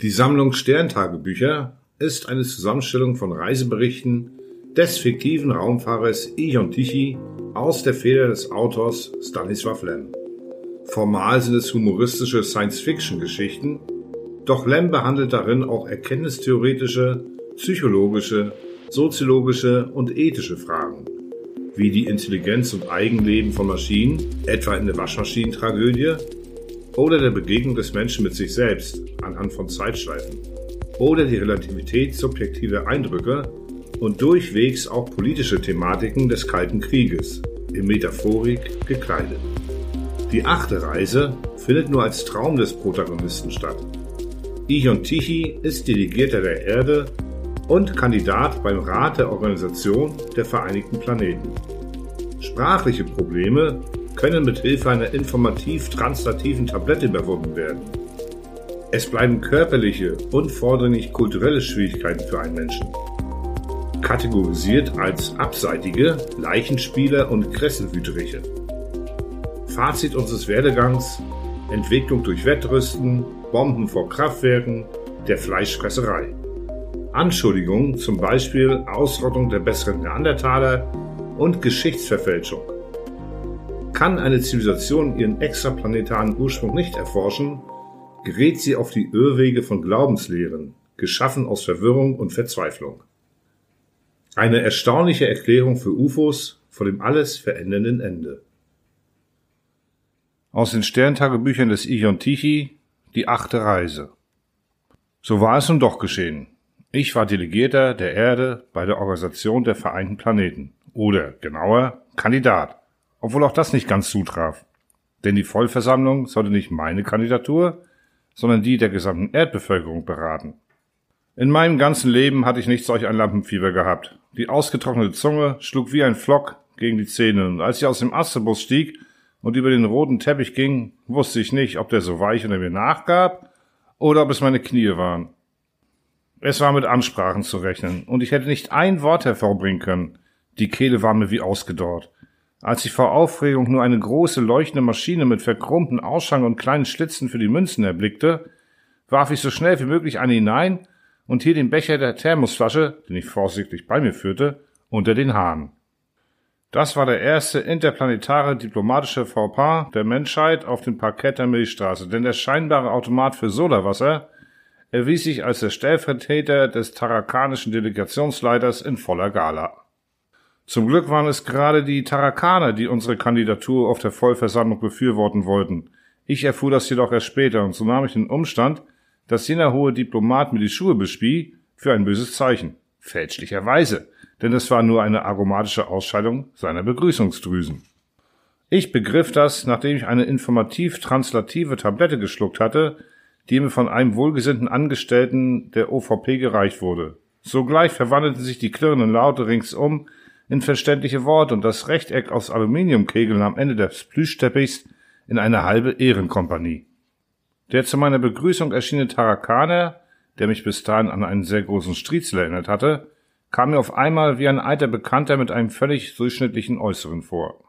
Die Sammlung Sterntagebücher ist eine Zusammenstellung von Reiseberichten des fiktiven Raumfahrers Ion Tichy aus der Feder des Autors Stanisław Lem. Formal sind es humoristische Science-Fiction-Geschichten, doch Lem behandelt darin auch erkenntnistheoretische, psychologische, soziologische und ethische Fragen, wie die Intelligenz und Eigenleben von Maschinen, etwa in der Waschmaschinentragödie, oder der Begegnung des Menschen mit sich selbst anhand von Zeitschleifen, oder die Relativität subjektiver Eindrücke und durchwegs auch politische Thematiken des Kalten Krieges, in Metaphorik gekleidet. Die achte Reise findet nur als Traum des Protagonisten statt. Ion Tichy ist Delegierter der Erde und Kandidat beim Rat der Organisation der Vereinigten Planeten. Sprachliche Probleme können mit Hilfe einer informativ-translativen Tablette überwunden werden. Es bleiben körperliche und vordringlich kulturelle Schwierigkeiten für einen Menschen kategorisiert als Abseitige, Leichenspieler und Kresselwüteriche. Fazit unseres Werdegangs Entwicklung durch Wettrüsten, Bomben vor Kraftwerken, der Fleischfresserei. Anschuldigungen, zum Beispiel Ausrottung der besseren Neandertaler und Geschichtsverfälschung. Kann eine Zivilisation ihren extraplanetaren Ursprung nicht erforschen, gerät sie auf die Irrwege von Glaubenslehren, geschaffen aus Verwirrung und Verzweiflung. Eine erstaunliche Erklärung für UFOs vor dem alles verändernden Ende. Aus den Sterntagebüchern des Ion Tichy, die achte Reise. So war es nun doch geschehen. Ich war Delegierter der Erde bei der Organisation der Vereinten Planeten. Oder genauer, Kandidat. Obwohl auch das nicht ganz zutraf. Denn die Vollversammlung sollte nicht meine Kandidatur, sondern die der gesamten Erdbevölkerung beraten. In meinem ganzen Leben hatte ich nicht solch ein Lampenfieber gehabt. Die ausgetrocknete Zunge schlug wie ein Flock gegen die Zähne, und als ich aus dem Astebus stieg und über den roten Teppich ging, wusste ich nicht, ob der so weich unter mir nachgab oder ob es meine Knie waren. Es war mit Ansprachen zu rechnen, und ich hätte nicht ein Wort hervorbringen können. Die Kehle war mir wie ausgedorrt. Als ich vor Aufregung nur eine große leuchtende Maschine mit verkrummten Ausschang und kleinen Schlitzen für die Münzen erblickte, warf ich so schnell wie möglich eine hinein und hier den Becher der Thermosflasche, den ich vorsichtig bei mir führte, unter den Hahn. Das war der erste interplanetare diplomatische Fauxpas der Menschheit auf dem Parkett der Milchstraße, denn der scheinbare Automat für Sodawasser erwies sich als der Stellvertreter des tarakanischen Delegationsleiters in voller Gala. Zum Glück waren es gerade die Tarakaner, die unsere Kandidatur auf der Vollversammlung befürworten wollten. Ich erfuhr das jedoch erst später und so nahm ich den Umstand, dass jener hohe Diplomat mir die Schuhe bespie, für ein böses Zeichen. Fälschlicherweise, denn es war nur eine aromatische Ausscheidung seiner Begrüßungsdrüsen. Ich begriff das, nachdem ich eine informativ-translative Tablette geschluckt hatte, die mir von einem wohlgesinnten Angestellten der OVP gereicht wurde. Sogleich verwandelten sich die klirrenden Laute ringsum in verständliche Worte und das Rechteck aus Aluminiumkegeln am Ende des Plüschteppichs in eine halbe Ehrenkompanie. Der zu meiner Begrüßung erschienene Tarakaner, der mich bis dahin an einen sehr großen Striezel erinnert hatte, kam mir auf einmal wie ein alter Bekannter mit einem völlig durchschnittlichen Äußeren vor.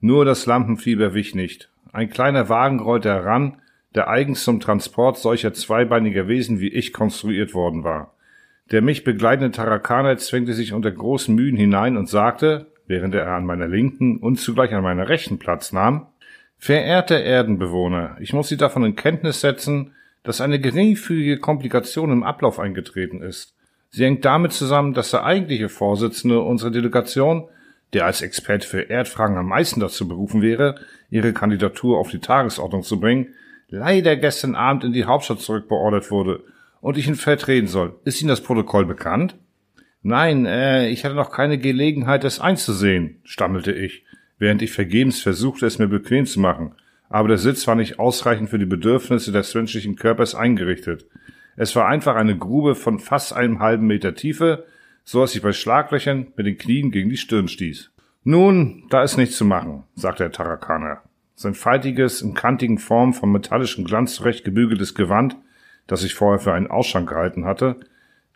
Nur das Lampenfieber wich nicht. Ein kleiner Wagen rollte heran, der eigens zum Transport solcher zweibeiniger Wesen wie ich konstruiert worden war. Der mich begleitende Tarakaner zwängte sich unter großen Mühen hinein und sagte, während er an meiner linken und zugleich an meiner rechten Platz nahm, Verehrte Erdenbewohner, ich muss Sie davon in Kenntnis setzen, dass eine geringfügige Komplikation im Ablauf eingetreten ist. Sie hängt damit zusammen, dass der eigentliche Vorsitzende unserer Delegation, der als Experte für Erdfragen am meisten dazu berufen wäre, ihre Kandidatur auf die Tagesordnung zu bringen, leider gestern Abend in die Hauptstadt zurückbeordert wurde und ich ihn vertreten soll. Ist Ihnen das Protokoll bekannt? Nein, äh, ich hatte noch keine Gelegenheit, es einzusehen, stammelte ich während ich vergebens versuchte, es mir bequem zu machen, aber der Sitz war nicht ausreichend für die Bedürfnisse des menschlichen Körpers eingerichtet. Es war einfach eine Grube von fast einem halben Meter Tiefe, so dass ich bei Schlaglöchern mit den Knien gegen die Stirn stieß. Nun, da ist nichts zu machen, sagte der Tarakaner. Sein faltiges, in kantigen Form von metallischem Glanz zurecht gebügeltes Gewand, das ich vorher für einen Ausschank gehalten hatte,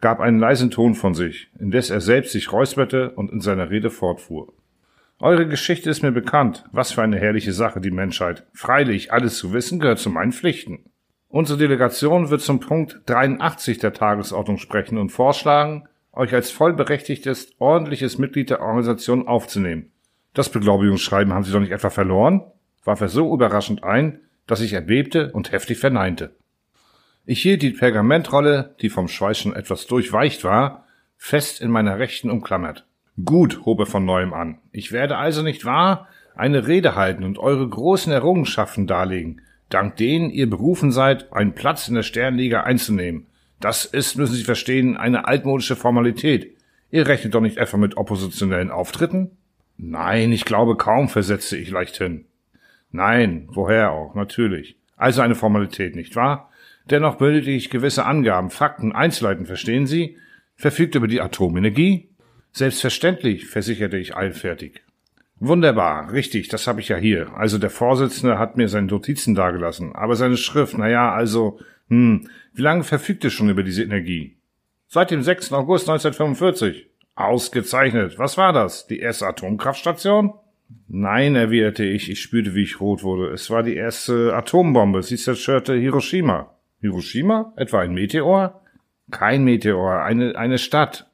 gab einen leisen Ton von sich, indes er selbst sich räusperte und in seiner Rede fortfuhr. Eure Geschichte ist mir bekannt. Was für eine herrliche Sache, die Menschheit. Freilich, alles zu wissen gehört zu meinen Pflichten. Unsere Delegation wird zum Punkt 83 der Tagesordnung sprechen und vorschlagen, euch als vollberechtigtes, ordentliches Mitglied der Organisation aufzunehmen. Das Beglaubigungsschreiben haben Sie doch nicht etwa verloren? warf er so überraschend ein, dass ich erbebte und heftig verneinte. Ich hielt die Pergamentrolle, die vom Schweiß schon etwas durchweicht war, fest in meiner Rechten umklammert. Gut, hob er von neuem an. Ich werde also nicht wahr eine Rede halten und eure großen Errungenschaften darlegen, dank denen ihr berufen seid, einen Platz in der Sternliga einzunehmen. Das ist, müssen Sie verstehen, eine altmodische Formalität. Ihr rechnet doch nicht etwa mit oppositionellen Auftritten? Nein, ich glaube kaum, versetzte ich leichthin. Nein, woher auch, natürlich. Also eine Formalität, nicht wahr? Dennoch benötige ich gewisse Angaben, Fakten, Einzelheiten, verstehen Sie? Verfügt über die Atomenergie? Selbstverständlich, versicherte ich eilfertig. Wunderbar, richtig, das habe ich ja hier. Also der Vorsitzende hat mir seine Notizen dargelassen, aber seine Schrift, na ja, also, hm, wie lange verfügt er schon über diese Energie? Seit dem 6. August 1945. Ausgezeichnet. Was war das? Die erste Atomkraftstation? Nein, erwiderte ich. Ich spürte, wie ich rot wurde. Es war die erste Atombombe. Sie zerstörte Hiroshima. Hiroshima? Etwa ein Meteor? Kein Meteor, eine, eine Stadt.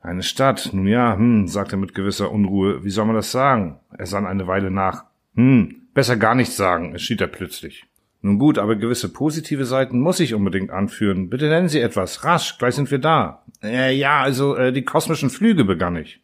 Eine Stadt, nun ja, hm, sagte er mit gewisser Unruhe. Wie soll man das sagen? Er sann eine Weile nach. Hm, besser gar nichts sagen, entschied er plötzlich. Nun gut, aber gewisse positive Seiten muss ich unbedingt anführen. Bitte nennen Sie etwas. Rasch, gleich sind wir da. Äh, ja, also äh, die kosmischen Flüge begann ich.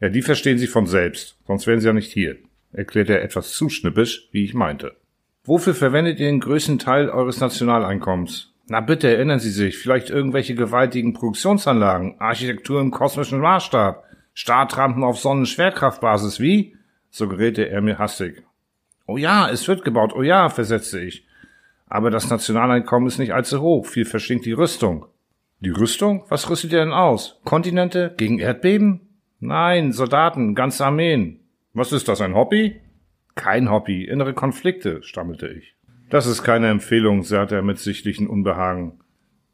Ja, die verstehen Sie von selbst, sonst wären Sie ja nicht hier, erklärte er etwas zu schnippisch, wie ich meinte. Wofür verwendet ihr den größten Teil eures Nationaleinkommens? Na bitte erinnern Sie sich, vielleicht irgendwelche gewaltigen Produktionsanlagen, Architektur im kosmischen Maßstab, Startrampen auf Sonnenschwerkraftbasis, wie? So geräte er mir hastig. Oh ja, es wird gebaut, oh ja, versetzte ich. Aber das Nationaleinkommen ist nicht allzu hoch, viel verschlingt die Rüstung. Die Rüstung? Was rüstet ihr denn aus? Kontinente? Gegen Erdbeben? Nein, Soldaten, ganze Armeen. Was ist das, ein Hobby? Kein Hobby, innere Konflikte, stammelte ich. Das ist keine Empfehlung, sagte er mit sichtlichem Unbehagen.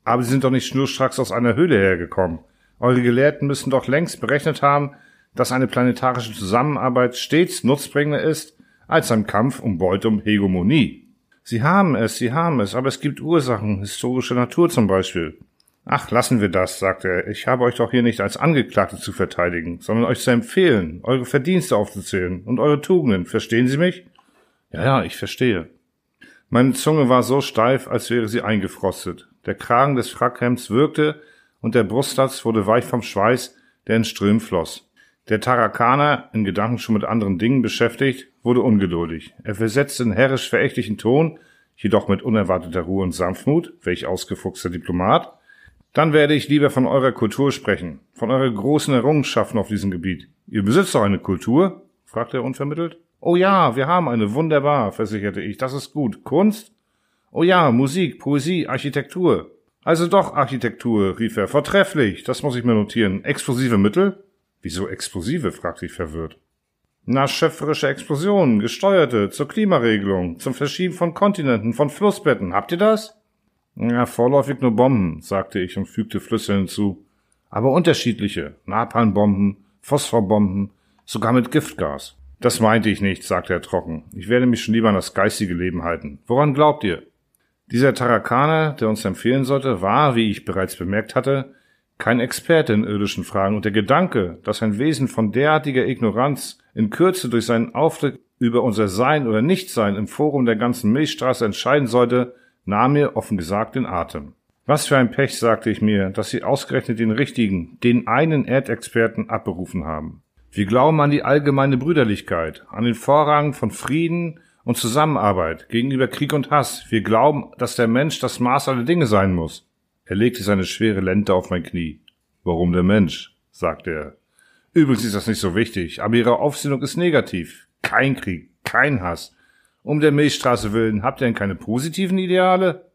Aber Sie sind doch nicht schnurstracks aus einer Höhle hergekommen. Eure Gelehrten müssen doch längst berechnet haben, dass eine planetarische Zusammenarbeit stets nutzbringender ist als ein Kampf um Beute um Hegemonie. Sie haben es, Sie haben es, aber es gibt Ursachen, historischer Natur zum Beispiel. Ach, lassen wir das, sagte er. Ich habe euch doch hier nicht als Angeklagte zu verteidigen, sondern euch zu empfehlen, eure Verdienste aufzuzählen und eure Tugenden. Verstehen Sie mich? Ja, ja, ich verstehe. Meine Zunge war so steif, als wäre sie eingefrostet. Der Kragen des Frackhemds wirkte und der Brustlatz wurde weich vom Schweiß, der in Strömen floss. Der Tarakaner, in Gedanken schon mit anderen Dingen beschäftigt, wurde ungeduldig. Er versetzte in herrisch verächtlichen Ton, jedoch mit unerwarteter Ruhe und Sanftmut, welch ausgefuchster Diplomat. Dann werde ich lieber von eurer Kultur sprechen, von eurer großen Errungenschaften auf diesem Gebiet. Ihr besitzt doch eine Kultur? fragte er unvermittelt. Oh ja, wir haben eine, wunderbar, versicherte ich, das ist gut. Kunst? Oh ja, Musik, Poesie, Architektur. Also doch Architektur, rief er, vortrefflich, das muss ich mir notieren. Explosive Mittel? Wieso explosive? fragte ich verwirrt. Na, schöpferische Explosionen, gesteuerte, zur Klimaregelung, zum Verschieben von Kontinenten, von Flussbetten. Habt ihr das? Ja, vorläufig nur Bomben, sagte ich und fügte flüsternd hinzu. Aber unterschiedliche. Napalmbomben, Phosphorbomben, sogar mit Giftgas. Das meinte ich nicht, sagte er trocken. Ich werde mich schon lieber an das geistige Leben halten. Woran glaubt ihr? Dieser Tarakaner, der uns empfehlen sollte, war, wie ich bereits bemerkt hatte, kein Experte in irdischen Fragen und der Gedanke, dass ein Wesen von derartiger Ignoranz in Kürze durch seinen Auftritt über unser Sein oder Nichtsein im Forum der ganzen Milchstraße entscheiden sollte, nahm mir offen gesagt den Atem. Was für ein Pech, sagte ich mir, dass sie ausgerechnet den richtigen, den einen Erdexperten abberufen haben. Wir glauben an die allgemeine Brüderlichkeit, an den Vorrang von Frieden und Zusammenarbeit gegenüber Krieg und Hass. Wir glauben, dass der Mensch das Maß aller Dinge sein muss. Er legte seine schwere Lente auf mein Knie. Warum der Mensch? sagte er. Übrigens ist das nicht so wichtig, aber Ihre Aufsinnung ist negativ. Kein Krieg, kein Hass. Um der Milchstraße willen, habt ihr denn keine positiven Ideale?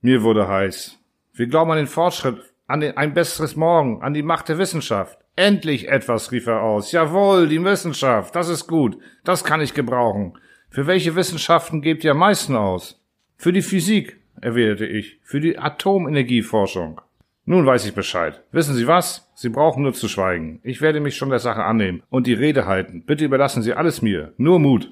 Mir wurde heiß. Wir glauben an den Fortschritt, an den, ein besseres Morgen, an die Macht der Wissenschaft. Endlich etwas, rief er aus. Jawohl, die Wissenschaft, das ist gut, das kann ich gebrauchen. Für welche Wissenschaften gebt ihr am meisten aus? Für die Physik, erwiderte ich, für die Atomenergieforschung. Nun weiß ich Bescheid. Wissen Sie was? Sie brauchen nur zu schweigen. Ich werde mich schon der Sache annehmen und die Rede halten. Bitte überlassen Sie alles mir. Nur Mut.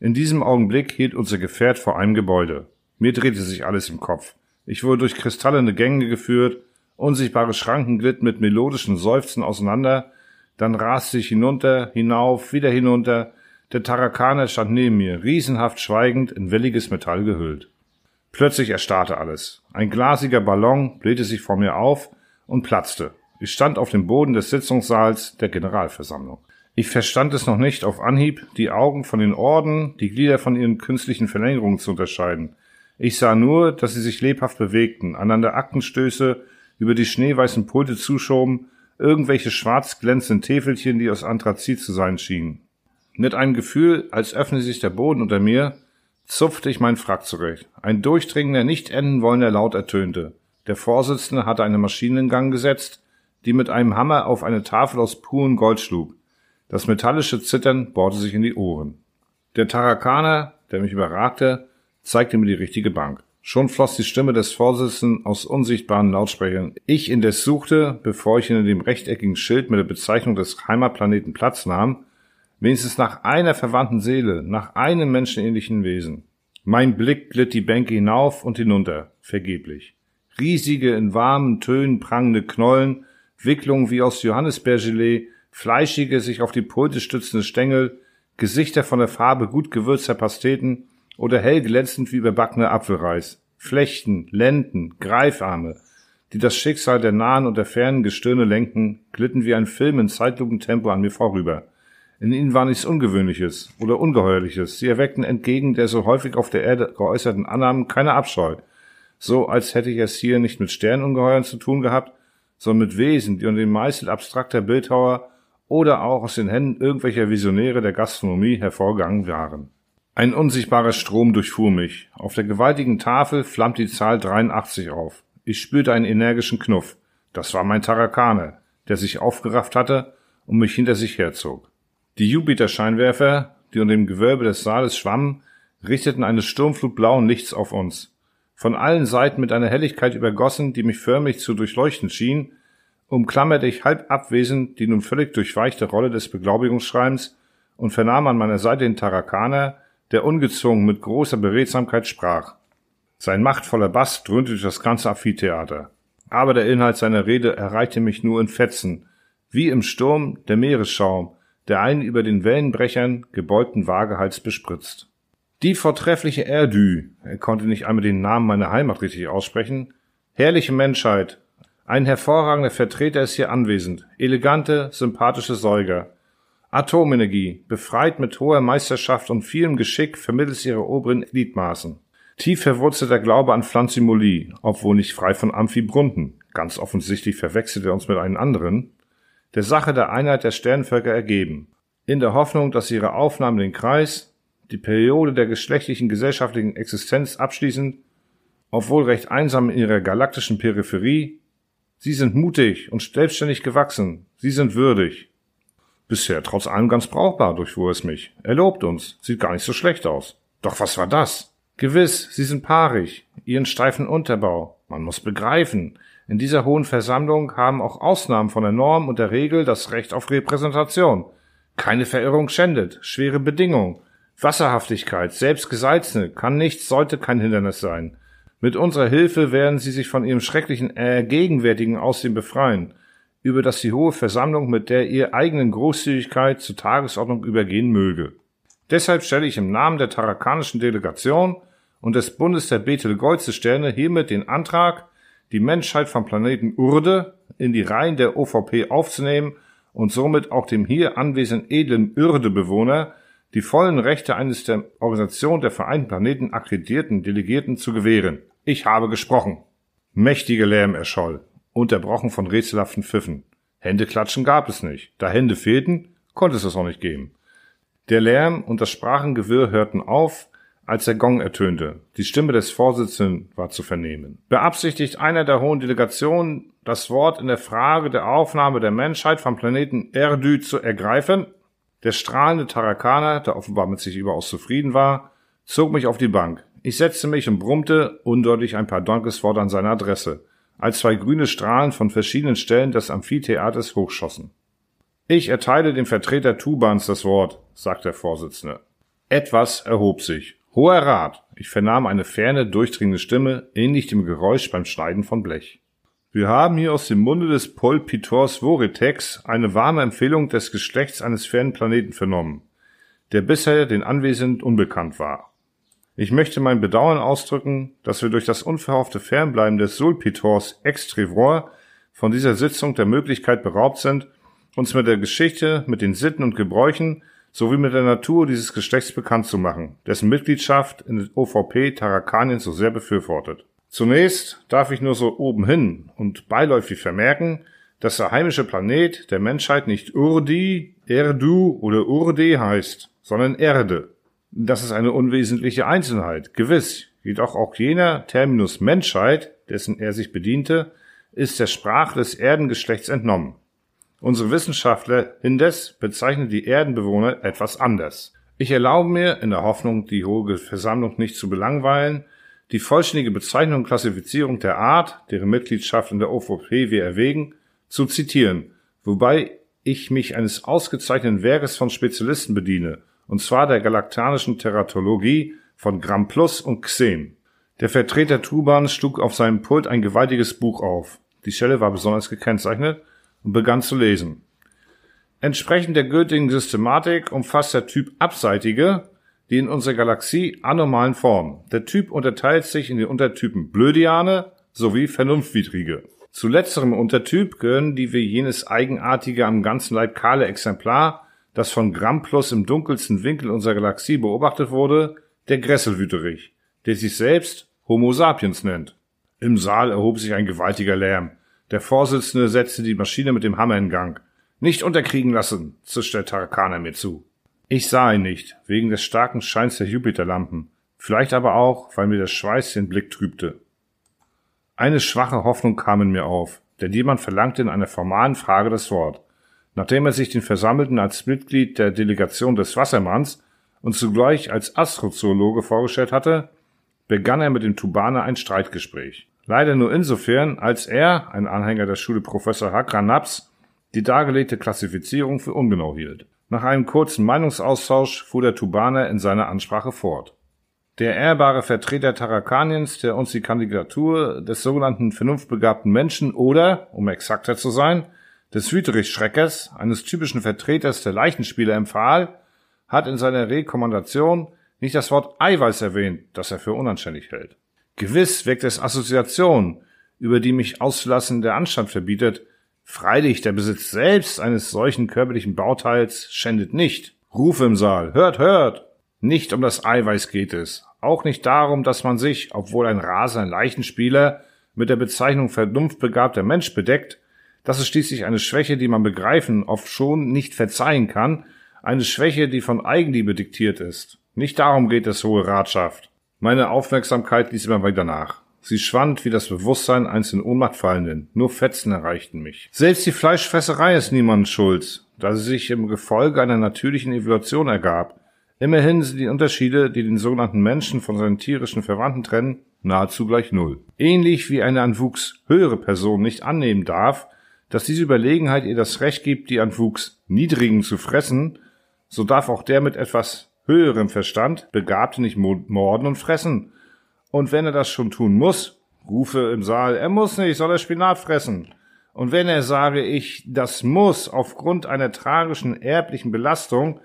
In diesem Augenblick hielt unser Gefährt vor einem Gebäude. Mir drehte sich alles im Kopf. Ich wurde durch kristallene Gänge geführt, unsichtbare Schranken glitten mit melodischen Seufzen auseinander, dann raste ich hinunter, hinauf, wieder hinunter, der Tarakaner stand neben mir, riesenhaft schweigend, in welliges Metall gehüllt. Plötzlich erstarrte alles. Ein glasiger Ballon blähte sich vor mir auf und platzte. Ich stand auf dem Boden des Sitzungssaals der Generalversammlung. Ich verstand es noch nicht auf Anhieb, die Augen von den Orden, die Glieder von ihren künstlichen Verlängerungen zu unterscheiden. Ich sah nur, dass sie sich lebhaft bewegten, einander Aktenstöße über die schneeweißen Pulte zuschoben, irgendwelche schwarz glänzenden Täfelchen, die aus Anthrazit zu sein schienen. Mit einem Gefühl, als öffne sich der Boden unter mir, zupfte ich meinen Frack zurecht. Ein durchdringender, nicht enden wollender Laut ertönte. Der Vorsitzende hatte eine Maschine in Gang gesetzt, die mit einem Hammer auf eine Tafel aus purem Gold schlug. Das metallische Zittern bohrte sich in die Ohren. Der Tarakaner, der mich überragte, zeigte mir die richtige Bank. Schon floss die Stimme des Vorsitzenden aus unsichtbaren Lautsprechern. Ich indes suchte, bevor ich hinter dem rechteckigen Schild mit der Bezeichnung des Heimatplaneten Platz nahm, wenigstens nach einer verwandten Seele, nach einem menschenähnlichen Wesen. Mein Blick glitt die Bänke hinauf und hinunter, vergeblich. Riesige, in warmen Tönen prangende Knollen, Wicklungen wie aus Johannisbeergelee, fleischige, sich auf die Pulte stützende Stängel, Gesichter von der Farbe gut gewürzter Pasteten oder hell glänzend wie überbackener Apfelreis, Flechten, Lenden, Greifarme, die das Schicksal der nahen und der fernen Gestirne lenken, glitten wie ein Film in Zeitlupentempo an mir vorüber. In ihnen war nichts Ungewöhnliches oder Ungeheuerliches. Sie erweckten entgegen der so häufig auf der Erde geäußerten Annahmen keine Abscheu. So als hätte ich es hier nicht mit Sternungeheuern zu tun gehabt, sondern mit Wesen, die unter dem Meißel abstrakter Bildhauer oder auch aus den Händen irgendwelcher Visionäre der Gastronomie hervorgegangen waren. Ein unsichtbarer Strom durchfuhr mich. Auf der gewaltigen Tafel flammte die Zahl 83 auf. Ich spürte einen energischen Knuff. Das war mein Tarakaner, der sich aufgerafft hatte und mich hinter sich herzog. Die Jupiter-Scheinwerfer, die unter dem Gewölbe des Saales schwammen, richteten eine Sturmflut blauen Lichts auf uns. Von allen Seiten mit einer Helligkeit übergossen, die mich förmlich zu durchleuchten schien, umklammerte ich halb abwesend die nun völlig durchweichte Rolle des Beglaubigungsschreibens und vernahm an meiner Seite den Tarakaner, der ungezwungen mit großer Beredsamkeit sprach. Sein machtvoller Bass dröhnte durch das ganze Amphitheater. Aber der Inhalt seiner Rede erreichte mich nur in Fetzen, wie im Sturm der Meeresschaum, der einen über den Wellenbrechern gebeugten Waagehals bespritzt. Die vortreffliche Erdü, er konnte nicht einmal den Namen meiner Heimat richtig aussprechen, herrliche Menschheit, ein hervorragender Vertreter ist hier anwesend, elegante, sympathische Säuger. Atomenergie, befreit mit hoher Meisterschaft und vielem Geschick vermittels ihrer oberen Gliedmaßen. Tief verwurzelter Glaube an Pflanzimolie, obwohl nicht frei von Amphibrunten. Ganz offensichtlich verwechselt er uns mit einem anderen der Sache der Einheit der Sternvölker ergeben, in der Hoffnung, dass ihre Aufnahme den Kreis, die Periode der geschlechtlichen gesellschaftlichen Existenz abschließend, obwohl recht einsam in ihrer galaktischen Peripherie, sie sind mutig und selbstständig gewachsen, sie sind würdig. Bisher trotz allem ganz brauchbar, durchfuhr es mich. Er lobt uns, sieht gar nicht so schlecht aus. Doch was war das? Gewiss, sie sind paarig, ihren steifen Unterbau. Man muss begreifen, in dieser hohen Versammlung haben auch Ausnahmen von der Norm und der Regel das Recht auf Repräsentation. Keine Verirrung schändet, schwere Bedingungen, Wasserhaftigkeit, selbst gesalzene, kann nichts, sollte kein Hindernis sein. Mit unserer Hilfe werden sie sich von ihrem schrecklichen Ergegenwärtigen aus dem befreien, über das die hohe Versammlung mit der ihr eigenen Großzügigkeit zur Tagesordnung übergehen möge. Deshalb stelle ich im Namen der tarakanischen Delegation und des Bundes der Bethel Sterne hiermit den Antrag, die Menschheit vom Planeten Urde in die Reihen der OVP aufzunehmen und somit auch dem hier anwesenden edlen Urde-Bewohner die vollen Rechte eines der Organisation der Vereinten Planeten akkreditierten Delegierten zu gewähren. Ich habe gesprochen. Mächtige Lärm erscholl, unterbrochen von rätselhaften Pfiffen. Händeklatschen gab es nicht. Da Hände fehlten, konnte es es auch nicht geben. Der Lärm und das Sprachengewirr hörten auf, als der Gong ertönte. Die Stimme des Vorsitzenden war zu vernehmen. Beabsichtigt einer der hohen Delegationen, das Wort in der Frage der Aufnahme der Menschheit vom Planeten Erdü zu ergreifen? Der strahlende Tarakaner, der offenbar mit sich überaus zufrieden war, zog mich auf die Bank. Ich setzte mich und brummte undeutlich ein paar Dankesworte an seine Adresse, als zwei grüne Strahlen von verschiedenen Stellen des Amphitheaters hochschossen. Ich erteile dem Vertreter Tubans das Wort, sagte der Vorsitzende. Etwas erhob sich. Hoher Rat, Ich vernahm eine ferne, durchdringende Stimme, ähnlich dem Geräusch beim Schneiden von Blech. Wir haben hier aus dem Munde des Polpitors Voritex eine warme Empfehlung des Geschlechts eines fernen Planeten vernommen, der bisher den Anwesenden unbekannt war. Ich möchte mein Bedauern ausdrücken, dass wir durch das unverhoffte Fernbleiben des Sulpitors Extrevor von dieser Sitzung der Möglichkeit beraubt sind, uns mit der Geschichte, mit den Sitten und Gebräuchen sowie mit der Natur dieses Geschlechts bekannt zu machen, dessen Mitgliedschaft in der OVP Tarakanien so sehr befürwortet. Zunächst darf ich nur so obenhin und beiläufig vermerken, dass der heimische Planet der Menschheit nicht Urdi, Erdu oder Urde heißt, sondern Erde. Das ist eine unwesentliche Einzelheit, gewiss, jedoch auch jener Terminus Menschheit, dessen er sich bediente, ist der Sprache des Erdengeschlechts entnommen. Unsere Wissenschaftler indes bezeichnen die Erdenbewohner etwas anders. Ich erlaube mir, in der Hoffnung, die Hohe Versammlung nicht zu belangweilen, die vollständige Bezeichnung und Klassifizierung der Art, deren Mitgliedschaft in der OVP wir erwägen, zu zitieren, wobei ich mich eines ausgezeichneten Werkes von Spezialisten bediene, und zwar der galaktanischen Teratologie von Gramm Plus und Xen. Der Vertreter Tuban schlug auf seinem Pult ein gewaltiges Buch auf. Die Stelle war besonders gekennzeichnet und begann zu lesen. Entsprechend der gültigen Systematik umfasst der Typ abseitige die in unserer Galaxie anormalen Formen. Der Typ unterteilt sich in den Untertypen Blödiane sowie Vernunftwidrige. Zu letzterem Untertyp gehören die wie jenes eigenartige am ganzen Leib kahle Exemplar, das von Gramplus im dunkelsten Winkel unserer Galaxie beobachtet wurde, der Gresselwüterich, der sich selbst Homo sapiens nennt. Im Saal erhob sich ein gewaltiger Lärm. Der Vorsitzende setzte die Maschine mit dem Hammer in Gang. Nicht unterkriegen lassen, zischte der Tarakaner mir zu. Ich sah ihn nicht, wegen des starken Scheins der Jupiterlampen, vielleicht aber auch, weil mir der Schweiß den Blick trübte. Eine schwache Hoffnung kam in mir auf, denn jemand verlangte in einer formalen Frage das Wort. Nachdem er sich den Versammelten als Mitglied der Delegation des Wassermanns und zugleich als Astrozoologe vorgestellt hatte, begann er mit dem Tubaner ein Streitgespräch. Leider nur insofern, als er, ein Anhänger der Schule Professor Hakranaps, die dargelegte Klassifizierung für ungenau hielt. Nach einem kurzen Meinungsaustausch fuhr der Tubaner in seiner Ansprache fort. Der ehrbare Vertreter Tarakaniens, der uns die Kandidatur des sogenannten vernunftbegabten Menschen oder, um exakter zu sein, des Wüterich-Schreckers, eines typischen Vertreters der Leichenspieler empfahl, hat in seiner Rekommandation nicht das Wort Eiweiß erwähnt, das er für unanständig hält. Gewiss weckt es Assoziationen, über die mich auszulassen der Anstand verbietet. Freilich, der Besitz selbst eines solchen körperlichen Bauteils schändet nicht. Rufe im Saal, hört, hört! Nicht um das Eiweiß geht es. Auch nicht darum, dass man sich, obwohl ein Raser ein Leichenspieler, mit der Bezeichnung vernunftbegabter Mensch bedeckt, das ist schließlich eine Schwäche, die man begreifen, oft schon nicht verzeihen kann, eine Schwäche, die von Eigenliebe diktiert ist. Nicht darum geht es, hohe Ratschaft. Meine Aufmerksamkeit ließ immer weiter nach. Sie schwand wie das Bewusstsein eines in Ohnmacht fallenden. Nur Fetzen erreichten mich. Selbst die Fleischfresserei ist niemand schuld, da sie sich im Gefolge einer natürlichen Evolution ergab. Immerhin sind die Unterschiede, die den sogenannten Menschen von seinen tierischen Verwandten trennen, nahezu gleich null. Ähnlich wie eine an Wuchs höhere Person nicht annehmen darf, dass diese Überlegenheit ihr das Recht gibt, die an Wuchs niedrigen zu fressen, so darf auch der mit etwas höherem Verstand Begabte nicht morden und fressen. Und wenn er das schon tun muss, rufe im Saal, er muss nicht, soll er Spinat fressen. Und wenn er sage, ich das muss aufgrund einer tragischen erblichen Belastung,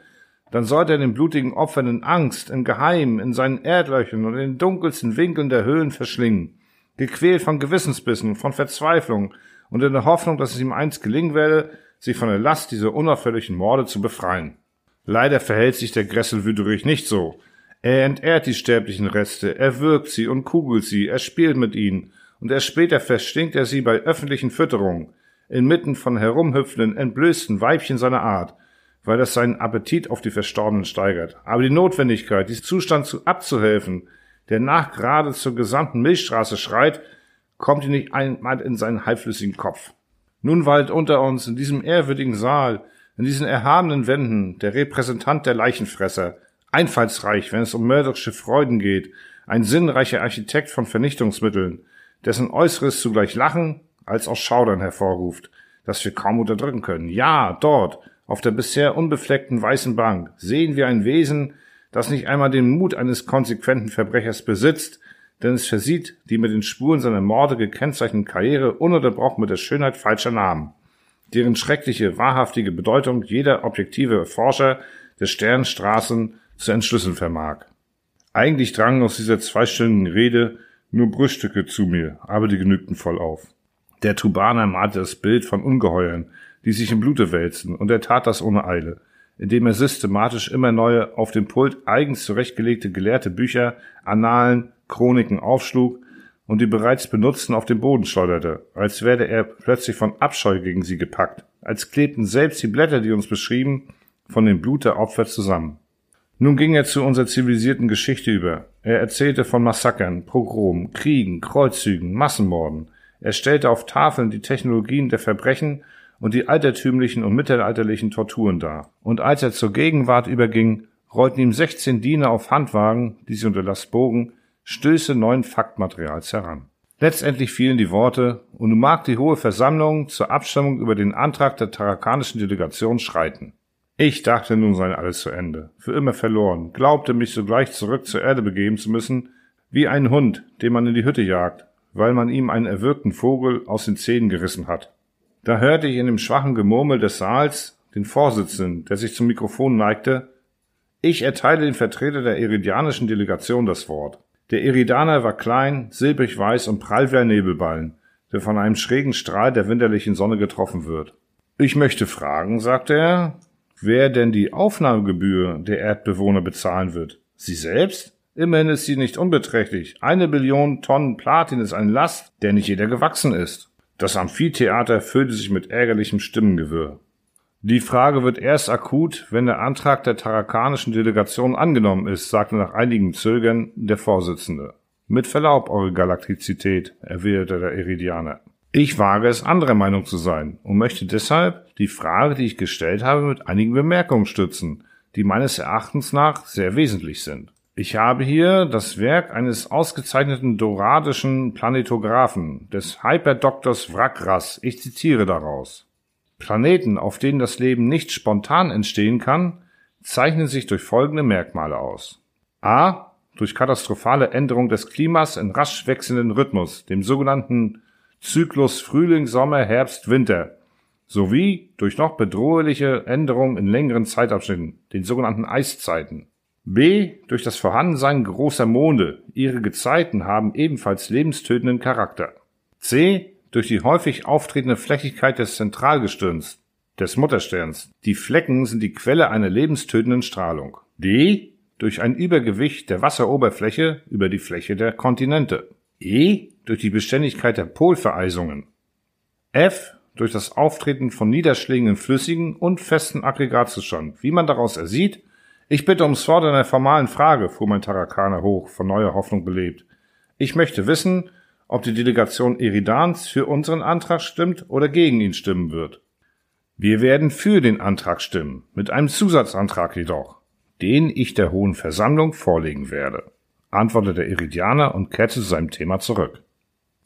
dann sollte er den blutigen Opfern in Angst, in Geheim, in seinen Erdlöchern und in den dunkelsten Winkeln der Höhlen verschlingen, gequält von Gewissensbissen, von Verzweiflung und in der Hoffnung, dass es ihm einst gelingen werde, sich von der Last dieser unaufhörlichen Morde zu befreien. Leider verhält sich der Gresselwüterich nicht so. Er entehrt die sterblichen Reste, er wirkt sie und kugelt sie, er spielt mit ihnen, und erst später verstinkt er sie bei öffentlichen Fütterungen, inmitten von herumhüpfenden, entblößten Weibchen seiner Art, weil das seinen Appetit auf die Verstorbenen steigert. Aber die Notwendigkeit, diesem Zustand zu abzuhelfen, der nachgerade zur gesamten Milchstraße schreit, kommt ihm nicht einmal in seinen halbflüssigen Kopf. Nun weilt unter uns in diesem ehrwürdigen Saal in diesen erhabenen Wänden der Repräsentant der Leichenfresser, einfallsreich, wenn es um mörderische Freuden geht, ein sinnreicher Architekt von Vernichtungsmitteln, dessen Äußeres zugleich Lachen als auch Schaudern hervorruft, das wir kaum unterdrücken können. Ja, dort, auf der bisher unbefleckten weißen Bank, sehen wir ein Wesen, das nicht einmal den Mut eines konsequenten Verbrechers besitzt, denn es versieht die mit den Spuren seiner Morde gekennzeichneten Karriere ununterbrochen mit der Schönheit falscher Namen, deren schreckliche, wahrhaftige Bedeutung jeder objektive Forscher der Sternstraßen zu entschlüsseln vermag. Eigentlich drangen aus dieser zweistündigen Rede nur Brüchstücke zu mir, aber die genügten voll auf. Der Tubaner malte das Bild von Ungeheuern, die sich im Blute wälzen, und er tat das ohne Eile, indem er systematisch immer neue, auf dem Pult eigens zurechtgelegte gelehrte Bücher, Annalen, Chroniken aufschlug und die bereits benutzten auf den Boden schleuderte, als werde er plötzlich von Abscheu gegen sie gepackt, als klebten selbst die Blätter, die uns beschrieben, von dem Blut der Opfer zusammen. Nun ging er zu unserer zivilisierten Geschichte über. Er erzählte von Massakern, Pogromen, Kriegen, Kreuzzügen, Massenmorden. Er stellte auf Tafeln die Technologien der Verbrechen und die altertümlichen und mittelalterlichen Torturen dar. Und als er zur Gegenwart überging, rollten ihm 16 Diener auf Handwagen, die sie unter Last bogen, Stöße neuen Faktmaterials heran. Letztendlich fielen die Worte, und nun mag die Hohe Versammlung zur Abstimmung über den Antrag der tarakanischen Delegation schreiten. Ich dachte, nun sei alles zu Ende, für immer verloren, glaubte mich sogleich zurück zur Erde begeben zu müssen, wie ein Hund, den man in die Hütte jagt, weil man ihm einen erwürgten Vogel aus den Zähnen gerissen hat. Da hörte ich in dem schwachen Gemurmel des Saals den Vorsitzenden, der sich zum Mikrofon neigte. Ich erteile den Vertreter der iridianischen Delegation das Wort. Der Iridaner war klein, silbrig weiß und prall wie ein Nebelballen, der von einem schrägen Strahl der winterlichen Sonne getroffen wird. Ich möchte fragen, sagte er, wer denn die Aufnahmegebühr der Erdbewohner bezahlen wird. Sie selbst? Immerhin ist sie nicht unbeträchtlich. Eine Billion Tonnen Platin ist ein Last, der nicht jeder gewachsen ist. Das Amphitheater füllte sich mit ärgerlichem Stimmengewirr. Die Frage wird erst akut, wenn der Antrag der tarakanischen Delegation angenommen ist, sagte nach einigem Zögern der Vorsitzende. Mit Verlaub, Eure Galaktizität, erwiderte der Iridianer. Ich wage es, anderer Meinung zu sein und möchte deshalb die Frage, die ich gestellt habe, mit einigen Bemerkungen stützen, die meines Erachtens nach sehr wesentlich sind. Ich habe hier das Werk eines ausgezeichneten doradischen Planetographen, des Hyperdoktors Vrakras. Ich zitiere daraus. Planeten, auf denen das Leben nicht spontan entstehen kann, zeichnen sich durch folgende Merkmale aus. A. Durch katastrophale Änderung des Klimas in rasch wechselnden Rhythmus, dem sogenannten Zyklus Frühling, Sommer, Herbst, Winter sowie durch noch bedrohliche Änderungen in längeren Zeitabschnitten, den sogenannten Eiszeiten. B. Durch das Vorhandensein großer Monde. Ihre Gezeiten haben ebenfalls lebenstötenden Charakter. C. Durch die häufig auftretende Flächigkeit des Zentralgestirns, des Muttersterns. Die Flecken sind die Quelle einer lebenstötenden Strahlung. D. Durch ein Übergewicht der Wasseroberfläche über die Fläche der Kontinente. E durch die Beständigkeit der Polvereisungen. F durch das Auftreten von Niederschlägen in flüssigen und festen Aggregatzustand. Wie man daraus ersieht, ich bitte ums Wort einer formalen Frage, fuhr mein Tarakaner hoch, von neuer Hoffnung belebt. Ich möchte wissen, ob die Delegation Eridans für unseren Antrag stimmt oder gegen ihn stimmen wird. Wir werden für den Antrag stimmen, mit einem Zusatzantrag jedoch, den ich der Hohen Versammlung vorlegen werde antwortete der Iridianer und kehrte zu seinem Thema zurück.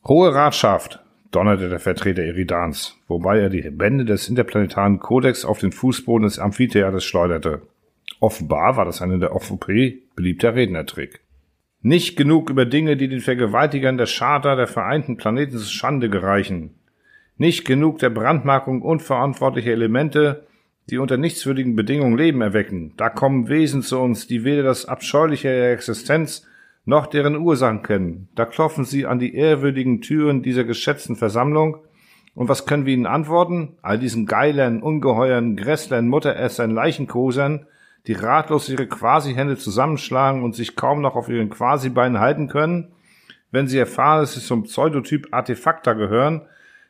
Hohe Ratschaft, donnerte der Vertreter Iridans, wobei er die Bände des interplanetaren Kodex auf den Fußboden des Amphitheaters schleuderte. Offenbar war das einer der OVP beliebter Rednertrick. Nicht genug über Dinge, die den Vergewaltigern der Charta der Vereinten Planeten Schande gereichen. Nicht genug der Brandmarkung unverantwortlicher Elemente, die unter nichtswürdigen Bedingungen Leben erwecken. Da kommen Wesen zu uns, die weder das Abscheuliche ihrer Existenz noch deren Ursachen kennen. Da klopfen sie an die ehrwürdigen Türen dieser geschätzten Versammlung. Und was können wir ihnen antworten? All diesen Geilern, Ungeheuern, Grässlern, Mutteressern, Leichenkosern, die ratlos ihre Quasi-Hände zusammenschlagen und sich kaum noch auf ihren Quasi-Beinen halten können, wenn sie erfahren, dass sie zum Pseudotyp Artefakta gehören,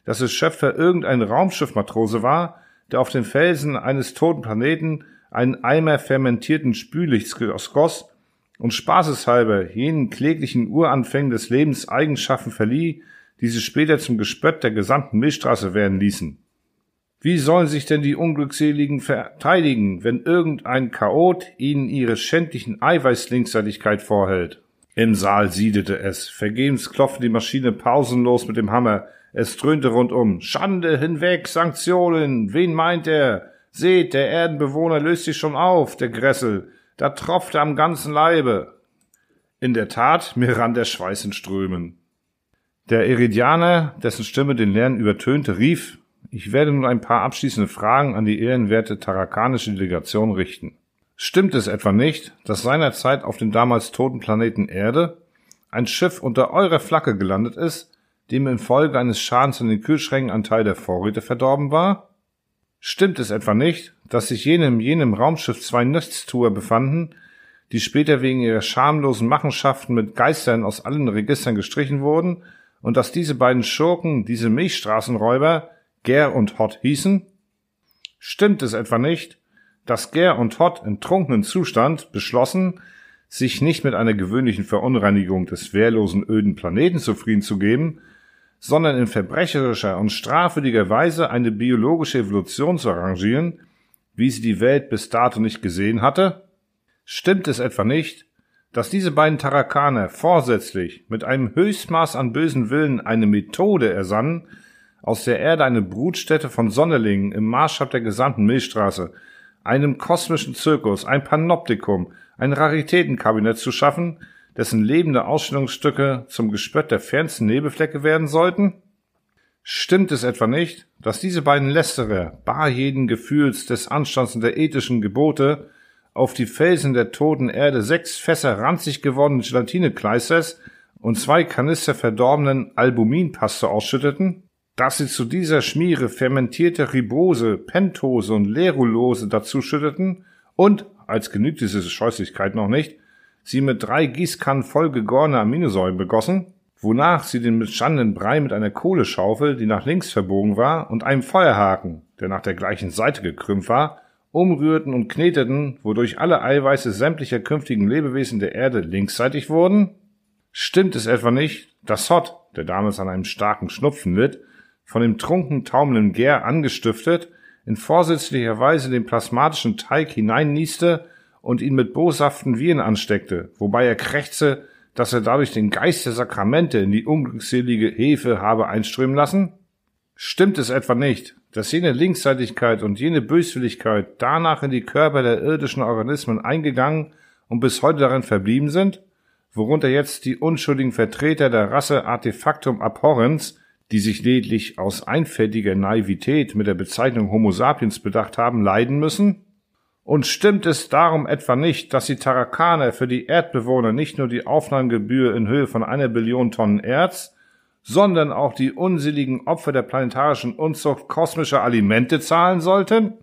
dass es Schöpfer irgendein Raumschiffmatrose war, der auf den Felsen eines toten Planeten einen Eimer fermentierten Spülichts goss und spaßeshalber jenen kläglichen Uranfängen des Lebens Eigenschaften verlieh, die sie später zum Gespött der gesamten Milchstraße werden ließen. Wie sollen sich denn die Unglückseligen verteidigen, wenn irgendein Chaot ihnen ihre schändlichen Eiweißlinksseitigkeit vorhält? Im Saal siedete es. Vergebens klopfte die Maschine pausenlos mit dem Hammer. Es dröhnte rundum. Schande hinweg, Sanktionen. Wen meint er? Seht, der Erdenbewohner löst sich schon auf, der Gressel. Da tropfte am ganzen Leibe. In der Tat, mir rann der Schweiß in Strömen. Der Iridianer, dessen Stimme den Lärm übertönte, rief, ich werde nun ein paar abschließende Fragen an die ehrenwerte tarakanische Delegation richten. Stimmt es etwa nicht, dass seinerzeit auf dem damals toten Planeten Erde ein Schiff unter eurer Flagge gelandet ist, dem infolge eines Schadens in den Kühlschränken ein Teil der Vorräte verdorben war? Stimmt es etwa nicht, dass sich jenem jenem Raumschiff zwei Nichtstuer befanden, die später wegen ihrer schamlosen Machenschaften mit Geistern aus allen Registern gestrichen wurden, und dass diese beiden Schurken, diese Milchstraßenräuber, Ger und Hott hießen? Stimmt es etwa nicht, dass Ger und Hott in trunkenen Zustand beschlossen, sich nicht mit einer gewöhnlichen Verunreinigung des wehrlosen öden Planeten zufrieden zu geben, sondern in verbrecherischer und strafwürdiger Weise eine biologische Evolution zu arrangieren, wie sie die Welt bis dato nicht gesehen hatte? Stimmt es etwa nicht, dass diese beiden Tarakaner vorsätzlich mit einem Höchstmaß an bösen Willen eine Methode ersannen, aus der Erde eine Brutstätte von Sonderlingen im Maßstab der gesamten Milchstraße, einem kosmischen Zirkus, ein Panoptikum, ein Raritätenkabinett zu schaffen, dessen lebende Ausstellungsstücke zum Gespött der fernsten Nebelflecke werden sollten? Stimmt es etwa nicht, dass diese beiden Lästerer, bar jeden Gefühls des Anstands und der ethischen Gebote, auf die Felsen der toten Erde sechs Fässer ranzig gewordenen Gelatinekleisters und zwei Kanister verdorbenen Albuminpaste ausschütteten? Dass sie zu dieser Schmiere fermentierte Ribose, Pentose und Lerulose dazuschütteten und, als genügt diese Scheußlichkeit noch nicht, sie mit drei Gießkannen voll gegorener Aminosäuren begossen, wonach sie den mitstandenen Brei mit einer Kohleschaufel, die nach links verbogen war, und einem Feuerhaken, der nach der gleichen Seite gekrümmt war, umrührten und kneteten, wodurch alle Eiweiße sämtlicher künftigen Lebewesen der Erde linksseitig wurden? Stimmt es etwa nicht, dass Hott, der damals an einem starken Schnupfen litt, von dem trunken taumelnden Gär angestiftet, in vorsätzlicher Weise den plasmatischen Teig hineinnieste und ihn mit boshaften Viren ansteckte, wobei er krächze, dass er dadurch den Geist der Sakramente in die unglückselige Hefe habe einströmen lassen? Stimmt es etwa nicht, dass jene Linksseitigkeit und jene Böswilligkeit danach in die Körper der irdischen Organismen eingegangen und bis heute darin verblieben sind, worunter jetzt die unschuldigen Vertreter der Rasse Artefactum Abhorrens, die sich lediglich aus einfältiger Naivität mit der Bezeichnung Homo sapiens bedacht haben, leiden müssen? Und stimmt es darum etwa nicht, dass die Tarakaner für die Erdbewohner nicht nur die Aufnahmegebühr in Höhe von einer Billion Tonnen Erz, sondern auch die unseligen Opfer der planetarischen Unzucht kosmischer Alimente zahlen sollten?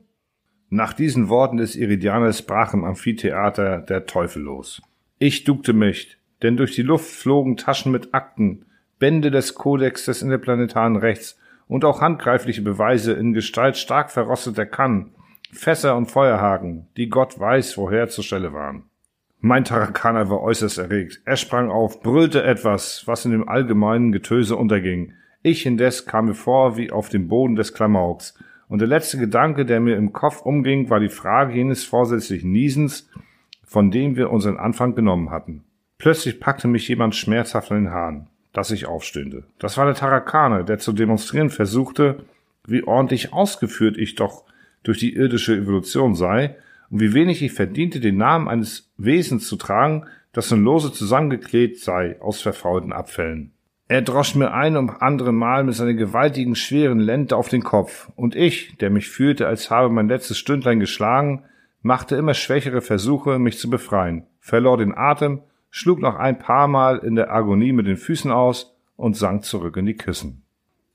Nach diesen Worten des Iridianers brach im Amphitheater der Teufel los. Ich duckte mich, denn durch die Luft flogen Taschen mit Akten, Bände des Kodex des interplanetaren Rechts und auch handgreifliche Beweise in Gestalt stark verrosteter Kannen, Fässer und Feuerhaken, die Gott weiß, woher zur Stelle waren. Mein Tarakaner war äußerst erregt. Er sprang auf, brüllte etwas, was in dem allgemeinen Getöse unterging. Ich indes kam mir vor wie auf dem Boden des Klamauks. Und der letzte Gedanke, der mir im Kopf umging, war die Frage jenes vorsätzlichen Niesens, von dem wir unseren Anfang genommen hatten. Plötzlich packte mich jemand schmerzhaft an den Haaren, dass ich aufstöhnte. Das war der Tarakaner, der zu demonstrieren versuchte, wie ordentlich ausgeführt ich doch durch die irdische Evolution sei und wie wenig ich verdiente, den Namen eines Wesens zu tragen, das nun lose zusammengeklebt sei aus verfaulten Abfällen. Er drosch mir ein und andere Mal mit seiner gewaltigen, schweren Lente auf den Kopf, und ich, der mich fühlte, als habe mein letztes Stündlein geschlagen, machte immer schwächere Versuche, mich zu befreien, verlor den Atem, schlug noch ein paar Mal in der Agonie mit den Füßen aus und sank zurück in die Kissen.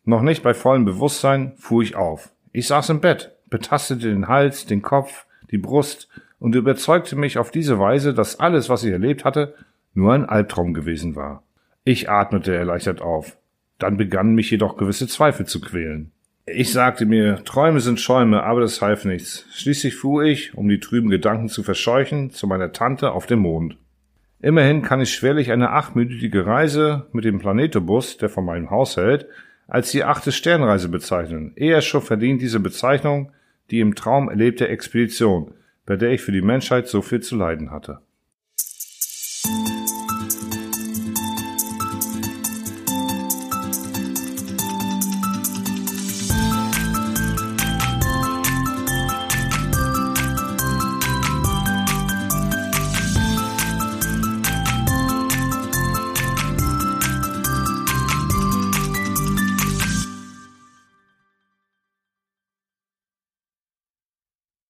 Noch nicht bei vollem Bewusstsein fuhr ich auf. Ich saß im Bett, betastete den Hals, den Kopf, die Brust und überzeugte mich auf diese Weise, dass alles, was ich erlebt hatte, nur ein Albtraum gewesen war. Ich atmete erleichtert auf. Dann begannen mich jedoch gewisse Zweifel zu quälen. Ich sagte mir, Träume sind Schäume, aber das half nichts. Schließlich fuhr ich, um die trüben Gedanken zu verscheuchen, zu meiner Tante auf dem Mond. Immerhin kann ich schwerlich eine achtminütige Reise mit dem Planetobus, der von meinem Haus hält, als die achte Sternreise bezeichnen. Eher schon verdient diese Bezeichnung die im Traum erlebte Expedition, bei der ich für die Menschheit so viel zu leiden hatte.